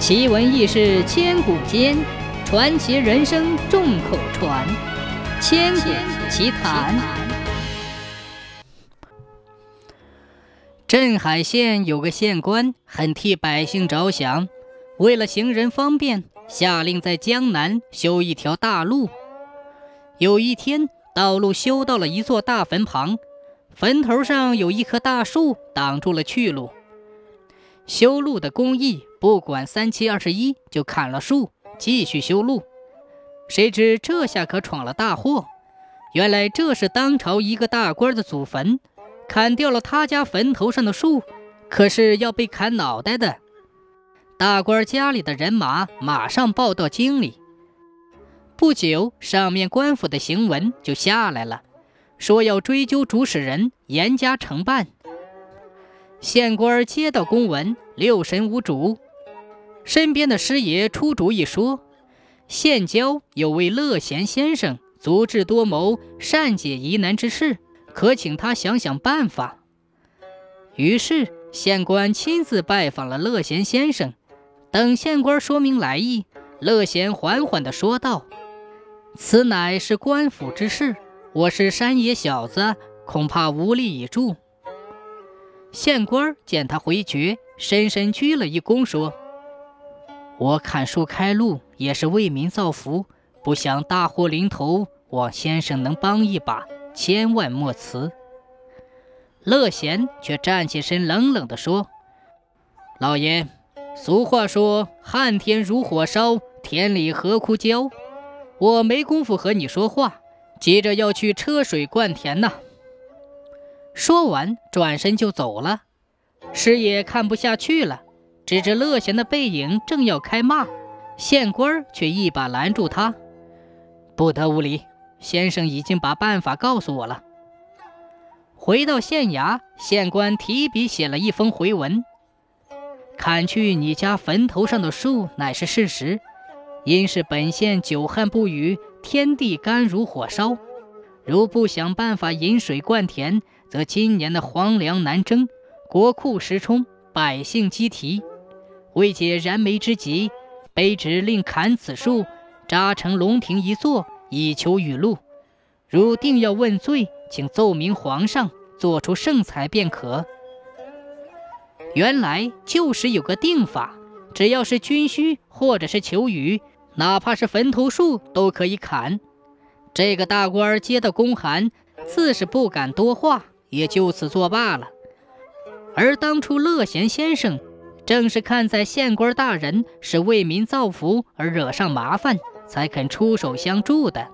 奇闻异事千古间，传奇人生众口传。千古奇谈。镇海县有个县官，很替百姓着想，为了行人方便，下令在江南修一条大路。有一天，道路修到了一座大坟旁，坟头上有一棵大树挡住了去路。修路的工艺不管三七二十一，就砍了树，继续修路。谁知这下可闯了大祸。原来这是当朝一个大官的祖坟，砍掉了他家坟头上的树，可是要被砍脑袋的。大官家里的人马马上报到京里。不久，上面官府的行文就下来了，说要追究主使人，严加惩办。县官接到公文，六神无主。身边的师爷出主意说：“县郊有位乐贤先生，足智多谋，善解疑难之事，可请他想想办法。”于是县官亲自拜访了乐贤先生。等县官说明来意，乐贤缓缓地说道：“此乃是官府之事，我是山野小子，恐怕无力以助。”县官见他回绝，深深鞠了一躬，说：“我砍树开路，也是为民造福，不想大祸临头，望先生能帮一把，千万莫辞。”乐贤却站起身，冷冷地说：“老爷，俗话说‘旱天如火烧，田里何枯焦’，我没工夫和你说话，急着要去车水灌田呢。”说完，转身就走了。师爷看不下去了，指着乐贤的背影，正要开骂，县官却一把拦住他：“不得无礼！先生已经把办法告诉我了。”回到县衙，县官提笔写了一封回文：“砍去你家坟头上的树乃是事实，因是本县久旱不雨，天地干如火烧。如不想办法引水灌田。”则今年的荒粮难征，国库失充，百姓饥啼。为解燃眉之急，卑职令砍此树，扎成龙庭一座，以求雨露。如定要问罪，请奏明皇上，做出圣裁便可。原来旧时有个定法，只要是军需或者是求雨，哪怕是坟头树都可以砍。这个大官接到公函，自是不敢多话。也就此作罢了。而当初乐贤先生，正是看在县官大人是为民造福而惹上麻烦，才肯出手相助的。